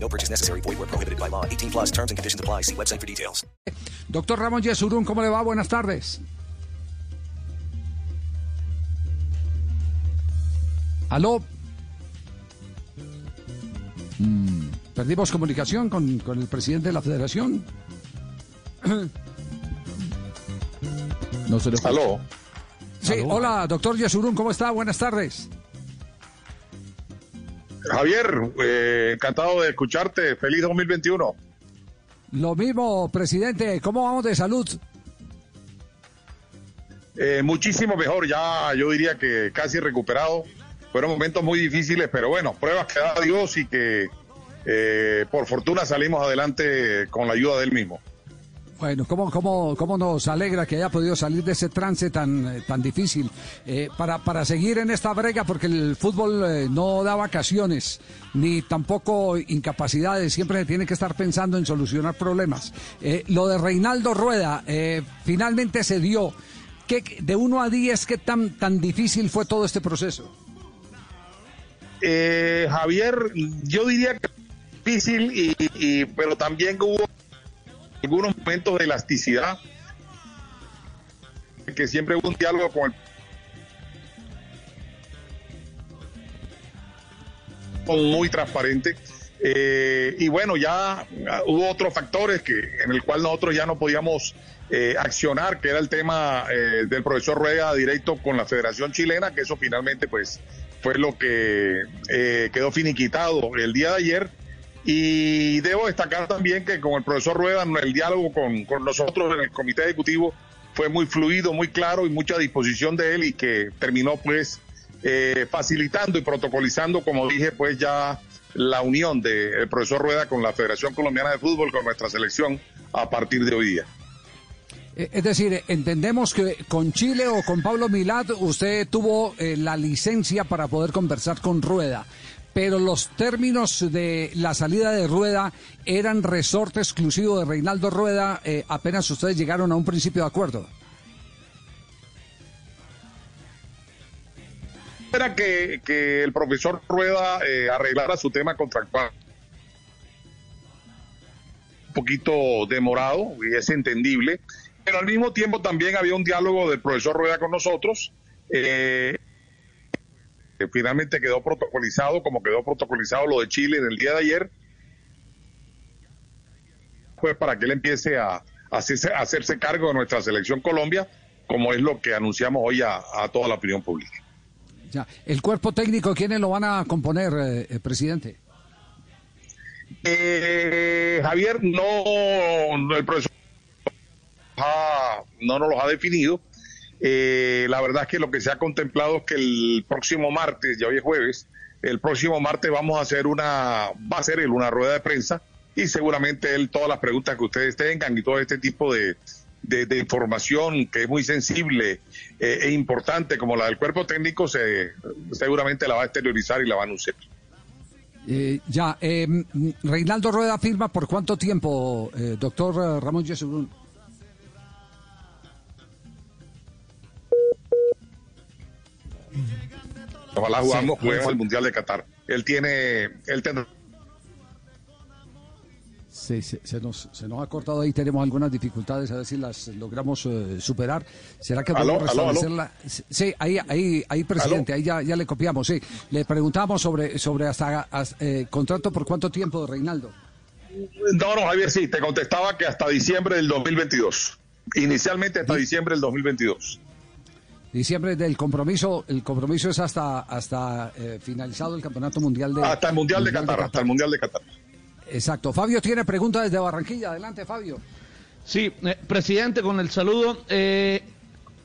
No purchase necessary. Void where prohibited by law. 18 plus terms and conditions apply. See website for details. Doctor Ramón Yesurún, ¿cómo le va? Buenas tardes. ¿Aló? Mm, ¿Perdimos comunicación con, con el presidente de la federación? No se le escucha. Aló. Sí, hola, doctor Yesurún, ¿cómo está? Buenas tardes. Javier, eh, encantado de escucharte. Feliz 2021. Lo mismo, presidente, ¿cómo vamos de salud? Eh, muchísimo mejor, ya yo diría que casi recuperado. Fueron momentos muy difíciles, pero bueno, pruebas que da Dios y que eh, por fortuna salimos adelante con la ayuda del mismo. Bueno, ¿cómo, cómo, cómo nos alegra que haya podido salir de ese trance tan, eh, tan difícil eh, para, para seguir en esta brega, porque el fútbol eh, no da vacaciones ni tampoco incapacidades, siempre se tiene que estar pensando en solucionar problemas. Eh, lo de Reinaldo Rueda eh, finalmente se dio. ¿Qué, de 1 a 10, ¿qué tan, tan difícil fue todo este proceso? Javier, yo diría que difícil, y, y- pero también hubo algunos momentos de elasticidad, que siempre hubo un diálogo con el muy transparente. Eh, y bueno, ya hubo otros factores que en el cual nosotros ya no podíamos eh, accionar, que era el tema eh, del profesor Rueda directo con la Federación Chilena, que eso finalmente pues fue lo que eh, quedó finiquitado el día de ayer. Y debo destacar también que con el profesor Rueda el diálogo con, con nosotros en el comité ejecutivo fue muy fluido, muy claro y mucha disposición de él y que terminó pues eh, facilitando y protocolizando, como dije, pues ya la unión del profesor Rueda con la Federación Colombiana de Fútbol, con nuestra selección a partir de hoy día. Eh, Es decir, entendemos que con Chile o con Pablo Milad usted tuvo eh, la licencia para poder conversar con Rueda, pero los términos de la salida de Rueda eran resorte exclusivo de Reinaldo Rueda eh, apenas ustedes llegaron a un principio de acuerdo. Era que, que el profesor Rueda eh, arreglara su tema contractual. Un poquito demorado y es entendible, pero al mismo tiempo también había un diálogo del profesor Rueda con nosotros. eh, que finalmente quedó protocolizado, como quedó protocolizado lo de Chile en el día de ayer, pues para que él empiece a, hacerse, a hacerse cargo de nuestra selección Colombia, como es lo que anunciamos hoy a, a toda la opinión pública. Ya, el cuerpo técnico, ¿quiénes lo van a componer, eh, eh, presidente? Eh, Javier, no, no, el profesor ha- no nos los ha definido. Eh, la verdad es que lo que se ha contemplado es que el próximo martes, ya hoy es jueves, el próximo martes vamos a hacer una, va a ser él una rueda de prensa y seguramente él todas las preguntas que ustedes tengan y todo este tipo de, de, información que es muy sensible eh, e importante como la del cuerpo técnico se seguramente la va a exteriorizar y la va a anunciar. Eh, ya, eh, Reinaldo Rueda firma por cuánto tiempo, eh, doctor eh, Ramón Yesurún. Ojalá jugamos, Sí, juguemos sí. el Mundial de Qatar. Él tiene, él tendrá Sí, se, se nos, se nos ha cortado ahí, tenemos algunas dificultades, a ver si las logramos eh, superar. ¿Será que podemos restablecerla? Sí, ahí, ahí, ahí, presidente, ahí ya, ya le copiamos, sí. Le preguntamos sobre, sobre hasta, hasta, eh, contrato por cuánto tiempo Reinaldo. No, no, Javier, sí, te contestaba que hasta diciembre del 2022. Inicialmente hasta diciembre del 2022. Diciembre del compromiso, el compromiso es hasta, hasta eh, finalizado el Campeonato Mundial de Hasta el Mundial de Qatar, hasta el Mundial de Qatar. Exacto. Fabio tiene pregunta desde Barranquilla. Adelante, Fabio. Sí, eh, presidente, con el saludo. eh,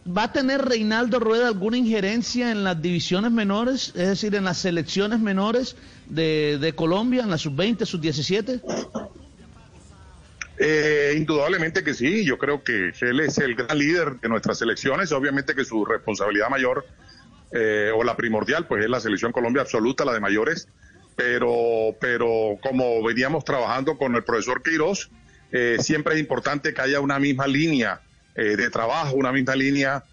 ¿Va a tener Reinaldo Rueda alguna injerencia en las divisiones menores, es decir, en las selecciones menores de, de Colombia, en la sub-20, sub-17? Eh, indudablemente que sí, yo creo que él es el gran líder de nuestras selecciones, obviamente que su responsabilidad mayor eh, o la primordial pues es la selección Colombia absoluta, la de mayores, pero, pero como veníamos trabajando con el profesor Queiroz, eh, siempre es importante que haya una misma línea eh, de trabajo, una misma línea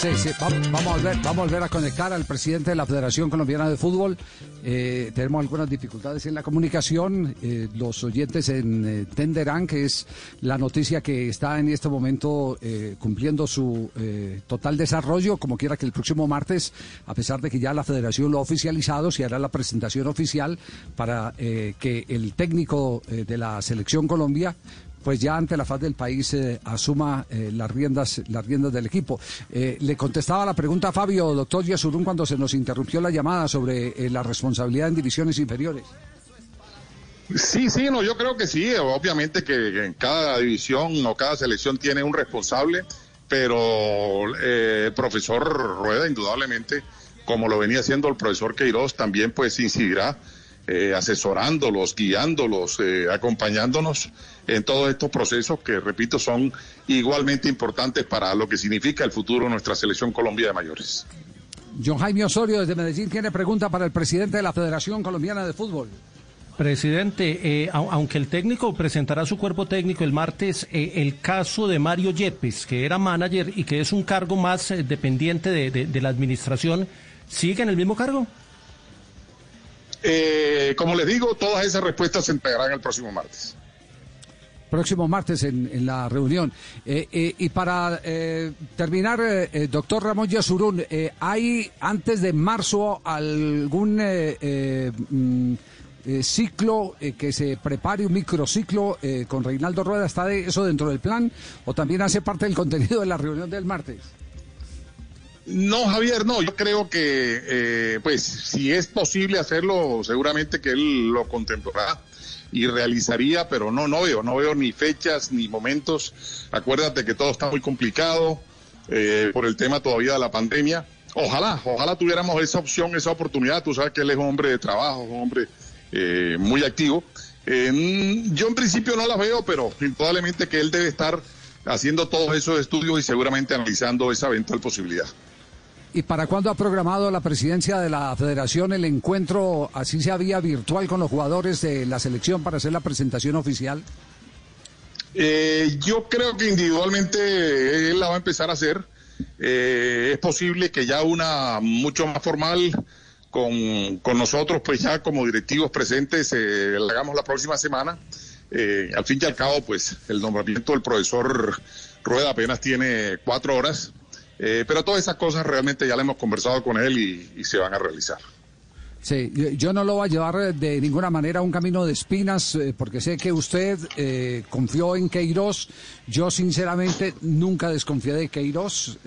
Sí, sí, va- vamos, a volver, vamos a volver a conectar al presidente de la Federación Colombiana de Fútbol. Eh, tenemos algunas dificultades en la comunicación. Eh, los oyentes entenderán que es la noticia que está en este momento eh, cumpliendo su eh, total desarrollo, como quiera que el próximo martes, a pesar de que ya la Federación lo ha oficializado, se hará la presentación oficial para eh, que el técnico eh, de la Selección Colombia pues ya ante la faz del país eh, asuma eh, las riendas las riendas del equipo. Eh, le contestaba la pregunta a Fabio, doctor Yasurún, cuando se nos interrumpió la llamada sobre eh, la responsabilidad en divisiones inferiores. Sí, sí, no, yo creo que sí. Obviamente que en cada división o cada selección tiene un responsable, pero el profesor Rueda, indudablemente, como lo venía haciendo el profesor Queiroz, también pues incidirá eh, asesorándolos, guiándolos, eh, acompañándonos en todos estos procesos que, repito, son igualmente importantes para lo que significa el futuro de nuestra selección Colombia de mayores. John Jaime Osorio desde Medellín tiene pregunta para el presidente de la Federación Colombiana de Fútbol. Presidente, eh, au- aunque el técnico presentará su cuerpo técnico el martes, eh, el caso de Mario Yepes, que era manager y que es un cargo más eh, dependiente de, de- de la administración, ¿sigue en el mismo cargo? Eh, como les digo, todas esas respuestas se entregarán el próximo martes. Próximo martes en, en la reunión. Eh, eh, y para eh, terminar, eh, doctor Ramón Yasurún, ¿hay antes de marzo algún mm, ciclo que se prepare, un microciclo con Reinaldo Rueda? ¿Está de eso dentro del plan o también hace parte del contenido de la reunión del martes? No, Javier, no, yo creo que, eh, pues, si es posible hacerlo, seguramente que él lo contemplará y realizaría, pero no, no veo, no veo ni fechas ni momentos. Acuérdate que todo está muy complicado eh, por el tema todavía de la pandemia. Ojalá, ojalá tuviéramos esa opción, esa oportunidad. Tú sabes que él es un hombre de trabajo, un hombre eh, muy activo. Eh, yo en principio no la veo, pero indudablemente que él debe estar haciendo todos esos estudios y seguramente analizando esa eventual posibilidad. ¿Y para cuándo ha programado la presidencia de la federación el encuentro, así se había virtual con los jugadores de la selección para hacer la presentación oficial? Eh, yo creo que individualmente él la va a empezar a hacer. Eh, es posible que ya una mucho más formal con, con nosotros, pues ya como directivos presentes, eh, la hagamos la próxima semana. Eh, al fin y al cabo, pues el nombramiento del profesor Rueda apenas tiene cuatro horas, eh, pero todas esas cosas realmente ya la hemos conversado con él y, se van a realizar. Sí, yo- no lo voy a llevar eh, de ninguna manera a un camino de espinas, eh, porque sé que usted confió en Queiroz. Yo, sinceramente, nunca desconfié de Queiroz.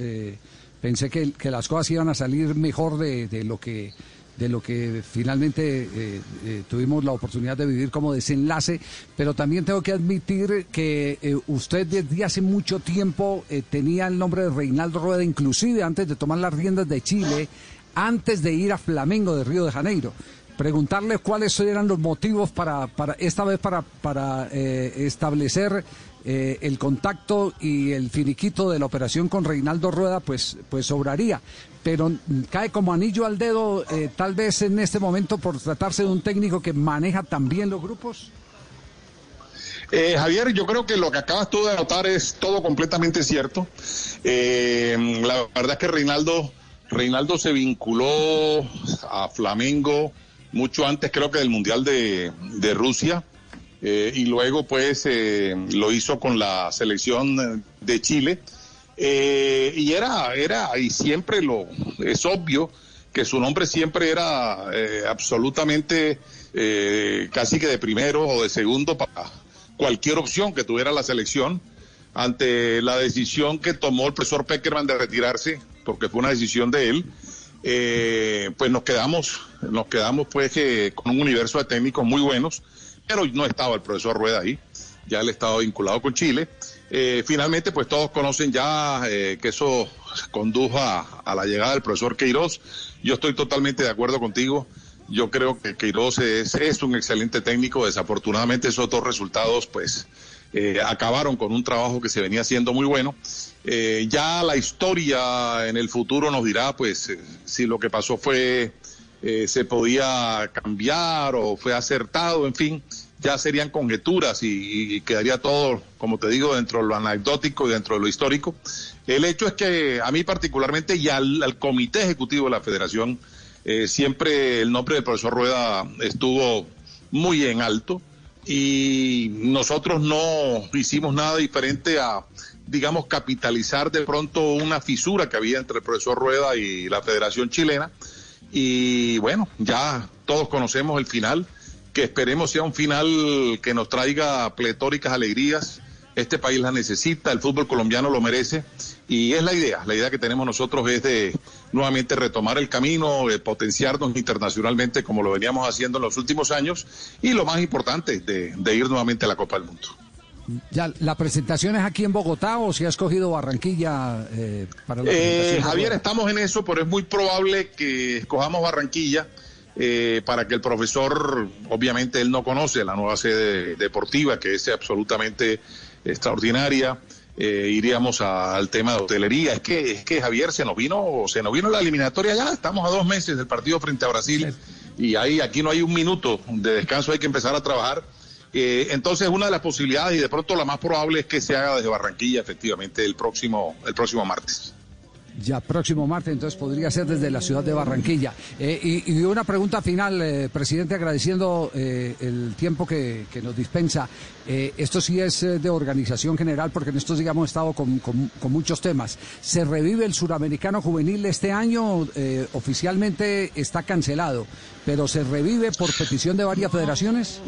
pensé que, que las cosas iban a salir mejor de, de lo que de lo que finalmente eh, eh, tuvimos la oportunidad de vivir como desenlace, pero también tengo que admitir que eh, usted desde hace mucho tiempo tenía el nombre de Reinaldo Rueda, inclusive antes de tomar las riendas de Chile, antes de ir a Flamengo de Río de Janeiro. Preguntarle cuáles eran los motivos para, para esta vez para, para eh, establecer eh, el contacto y el finiquito de la operación con Reinaldo Rueda, pues, pues sobraría. Pero cae como anillo al dedo, eh, tal vez en este momento, por tratarse de un técnico que maneja también los grupos. Eh, Javier, yo creo que lo que acabas tú de anotar es todo completamente cierto. Eh, la verdad es que Reinaldo, Reinaldo se vinculó a Flamengo mucho antes, creo que del Mundial de, de Rusia, eh, y luego pues eh, lo hizo con la selección de Chile. Eh, y era, era, y siempre lo, es obvio que su nombre siempre era eh, absolutamente eh, casi que de primero o de segundo para cualquier opción que tuviera la selección ante la decisión que tomó el profesor Peckerman de retirarse, porque fue una decisión de él, eh, pues nos quedamos, nos quedamos pues que con un universo de técnicos muy buenos, pero no estaba el profesor Rueda ahí, ya él estaba vinculado con Chile, Eh, finalmente, pues todos conocen ya eh, que eso condujo a, la llegada del profesor Queiroz. Yo estoy totalmente de acuerdo contigo. Yo creo que Queiroz es, es un excelente técnico. Desafortunadamente esos dos resultados, pues, eh, acabaron con un trabajo que se venía haciendo muy bueno. Eh, ya la historia en el futuro nos dirá, pues, eh, si lo que pasó fue, se podía cambiar o fue acertado, en fin, ya serían conjeturas y, quedaría todo, como te digo, dentro de lo anecdótico y dentro de lo histórico. El hecho es que a mí particularmente y al, al comité ejecutivo de la federación, siempre el nombre del profesor Rueda estuvo muy en alto y nosotros no hicimos nada diferente a, digamos, capitalizar de pronto una fisura que había entre el profesor Rueda y la Federación Chilena. Y bueno, ya todos conocemos el final, que esperemos sea un final que nos traiga pletóricas alegrías. Este país la necesita, el fútbol colombiano lo merece y es la idea. La idea que tenemos nosotros es de nuevamente retomar el camino, de potenciarnos internacionalmente como lo veníamos haciendo en los últimos años y lo más importante, de, de ir nuevamente a la Copa del Mundo. Ya, ¿La presentación es aquí en Bogotá o si ha escogido Barranquilla eh, para la eh, Javier, estamos en eso, pero es muy probable que escojamos Barranquilla eh, para que el profesor, obviamente él no conoce la nueva sede deportiva, que es absolutamente extraordinaria eh, iríamos al tema de hotelería. Es que, es que Javier se nos vino, se nos vino la eliminatoria ya, estamos a dos meses del partido frente a Brasil y ahí aquí no hay un minuto de descanso, hay que empezar a trabajar. Eh, entonces una de las posibilidades y de pronto la más probable es que se haga desde Barranquilla efectivamente el próximo, el próximo martes. Ya, próximo martes, entonces podría ser desde la ciudad de Barranquilla. Eh, y, una pregunta final, eh, presidente, agradeciendo eh, el tiempo que, nos dispensa. Esto sí es de organización general, porque en estos días hemos estado con, con, muchos temas. ¿Se revive el suramericano juvenil este año? Oficialmente está cancelado, pero ¿se revive por petición de varias federaciones?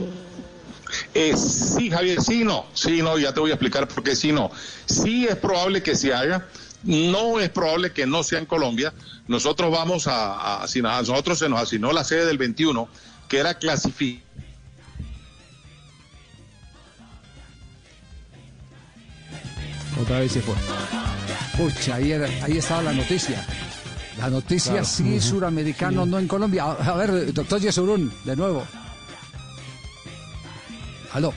Sí, Javier, sí, no, sí, no, ya te voy a explicar por qué sí, no. Sí es probable que se haga no es probable que no sea en Colombia. Nosotros vamos a, a, a nosotros se nos asignó la sede del 21, que era clasificar. Otra vez se fue. Pucha, ahí, era, ahí estaba la noticia. La noticia claro. sí, uh -huh. suramericano, sí. no en Colombia. A, a ver, doctor Yesurún, de nuevo. Aló.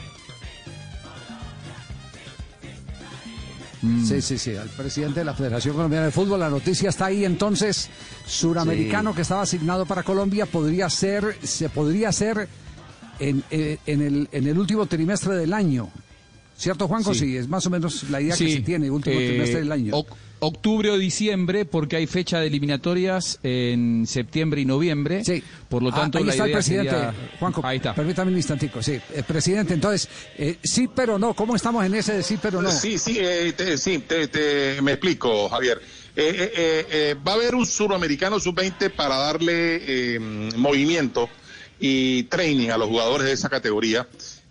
Sí, sí, sí, al presidente de la Federación Colombiana de Fútbol. La noticia está ahí entonces. Suramericano sí. que estaba asignado para Colombia podría ser, se podría hacer en, eh, en, el, en el último trimestre del año. ¿Cierto, Juanco? Sí, sí es más o menos la idea sí. que se tiene, último eh, trimestre del año. Octubre o diciembre, porque hay fecha de eliminatorias en septiembre y noviembre. Sí. Por lo tanto, ah, ahí la está idea el presidente. sería... Juanco, ahí está. permítame un instantico. Sí, eh, presidente, entonces, eh, sí, pero no. ¿Cómo estamos en ese de sí, pero no? Sí, sí, eh, te, sí, te, te, me explico, Javier. va a haber un suramericano sub-20 para darle movimiento y training a los jugadores de esa categoría.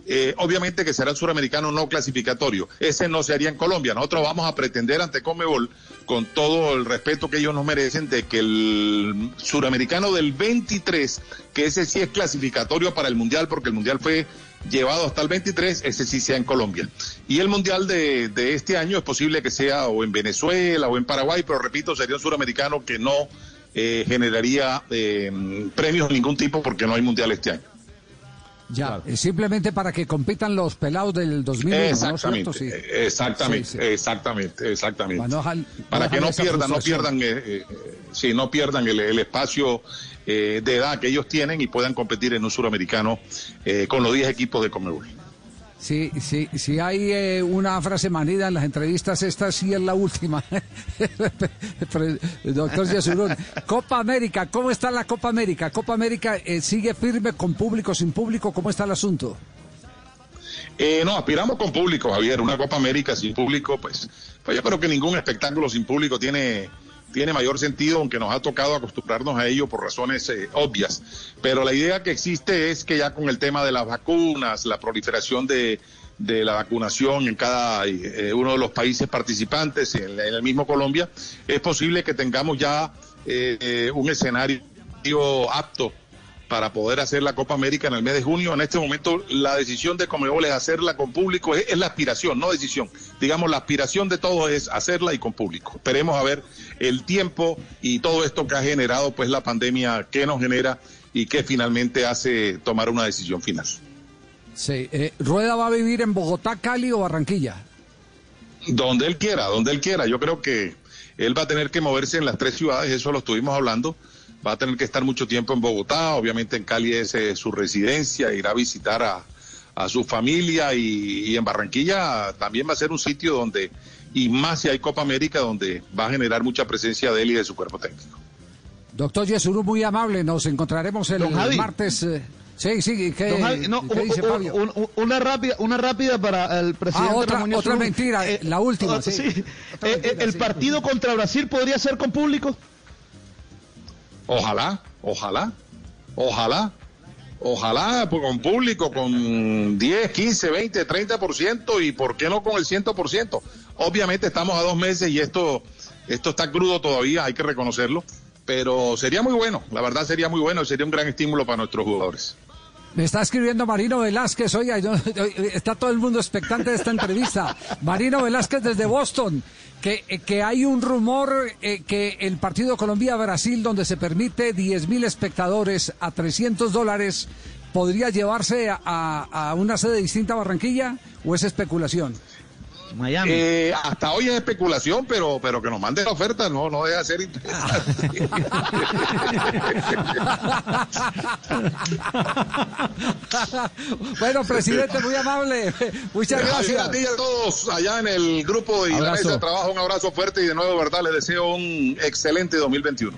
Eh, obviamente que será el suramericano no clasificatorio. Ese no se haría en Colombia. Nosotros vamos a pretender ante Comebol, con todo el respeto que ellos nos merecen, de que el suramericano del 23, que ese sí es clasificatorio para el Mundial, porque el Mundial fue llevado hasta el 23, ese sí sea en Colombia. Y el Mundial de, este año es posible que sea o en Venezuela o en Paraguay, pero repito, sería un suramericano que no eh, generaría eh, premios de ningún tipo porque no hay Mundial este año. Ya, claro. simplemente para que compitan los pelados del 2001, exactamente, ¿no? Sí. Exactamente, sí, sí. exactamente, exactamente. Bueno, ojalá, para que no pierdan, no pierdan, eh, eh, sí, no pierdan el, el espacio eh, de edad que ellos tienen y puedan competir en un suramericano eh, con los 10 equipos de Conmebol. Sí, sí, sí hay eh, una frase manida en las entrevistas, esta sí es la última. Doctor Yesurún, Copa América, ¿cómo está la Copa América? ¿Copa América eh, sigue firme con público, sin público? ¿Cómo está el asunto? Eh, no, aspiramos con público, Javier. Una Copa América sin público, pues, pues yo creo que ningún espectáculo sin público tiene tiene mayor sentido, aunque nos ha tocado acostumbrarnos a ello por razones eh, obvias. Pero la idea que existe es que ya con el tema de las vacunas, la proliferación de, de la vacunación en cada eh, uno de los países participantes, en, en, el mismo Colombia, es posible que tengamos ya eh, un escenario apto para poder hacer la Copa América en el mes de junio. En este momento la decisión de Comebol es hacerla con público, es, es, la aspiración, no decisión. Digamos, la aspiración de todos es hacerla y con público. Esperemos a ver el tiempo y todo esto que ha generado pues la pandemia, qué nos genera y qué finalmente hace tomar una decisión final. Sí, eh, Rueda va a vivir en Bogotá, Cali o Barranquilla. Donde él quiera, donde él quiera. Yo creo que él va a tener que moverse en las tres ciudades, eso lo estuvimos hablando va a tener que estar mucho tiempo en Bogotá, obviamente en Cali es eh, su residencia, irá a visitar a, a su familia y, y, en Barranquilla también va a ser un sitio donde, y más si hay Copa América, donde va a generar mucha presencia de él y de su cuerpo técnico. Doctor Yesuru, muy amable, nos encontraremos el, el martes. Eh, sí, sí, ¿qué, Javi, no, ¿qué dice Fabio? Un, un, una, rápida, una rápida para el presidente. Ah, otra, Ramón otra mentira, Eh, la última, ah, sí. sí. Otra Eh, mentira, el sí. partido contra Brasil podría ser con público. Ojalá, ojalá, ojalá, ojalá pues, con público, con 10, 15, 20, 30% y por qué no con el 100%. Obviamente estamos a dos meses y esto, esto está crudo todavía, hay que reconocerlo, pero sería muy bueno, la verdad sería muy bueno sería un gran estímulo para nuestros jugadores. Me está escribiendo Marino Velázquez, oiga, yo- está todo el mundo expectante de esta entrevista. Marino Velázquez desde Boston, que, eh, que hay un rumor eh, que el partido Colombia-Brasil, donde se permite 10 mil espectadores a 300 dólares, podría llevarse a, a- a una sede distinta a Barranquilla, o es especulación. Miami. Eh, hasta hoy es especulación, pero, pero que nos mande la oferta, no, no deja de ser interesante. bueno, presidente, muy amable. Muchas Javier, gracias. a ti y a todos allá en el grupo y la mesa de trabajo, un abrazo fuerte y de nuevo, verdad, les deseo un excelente 2021.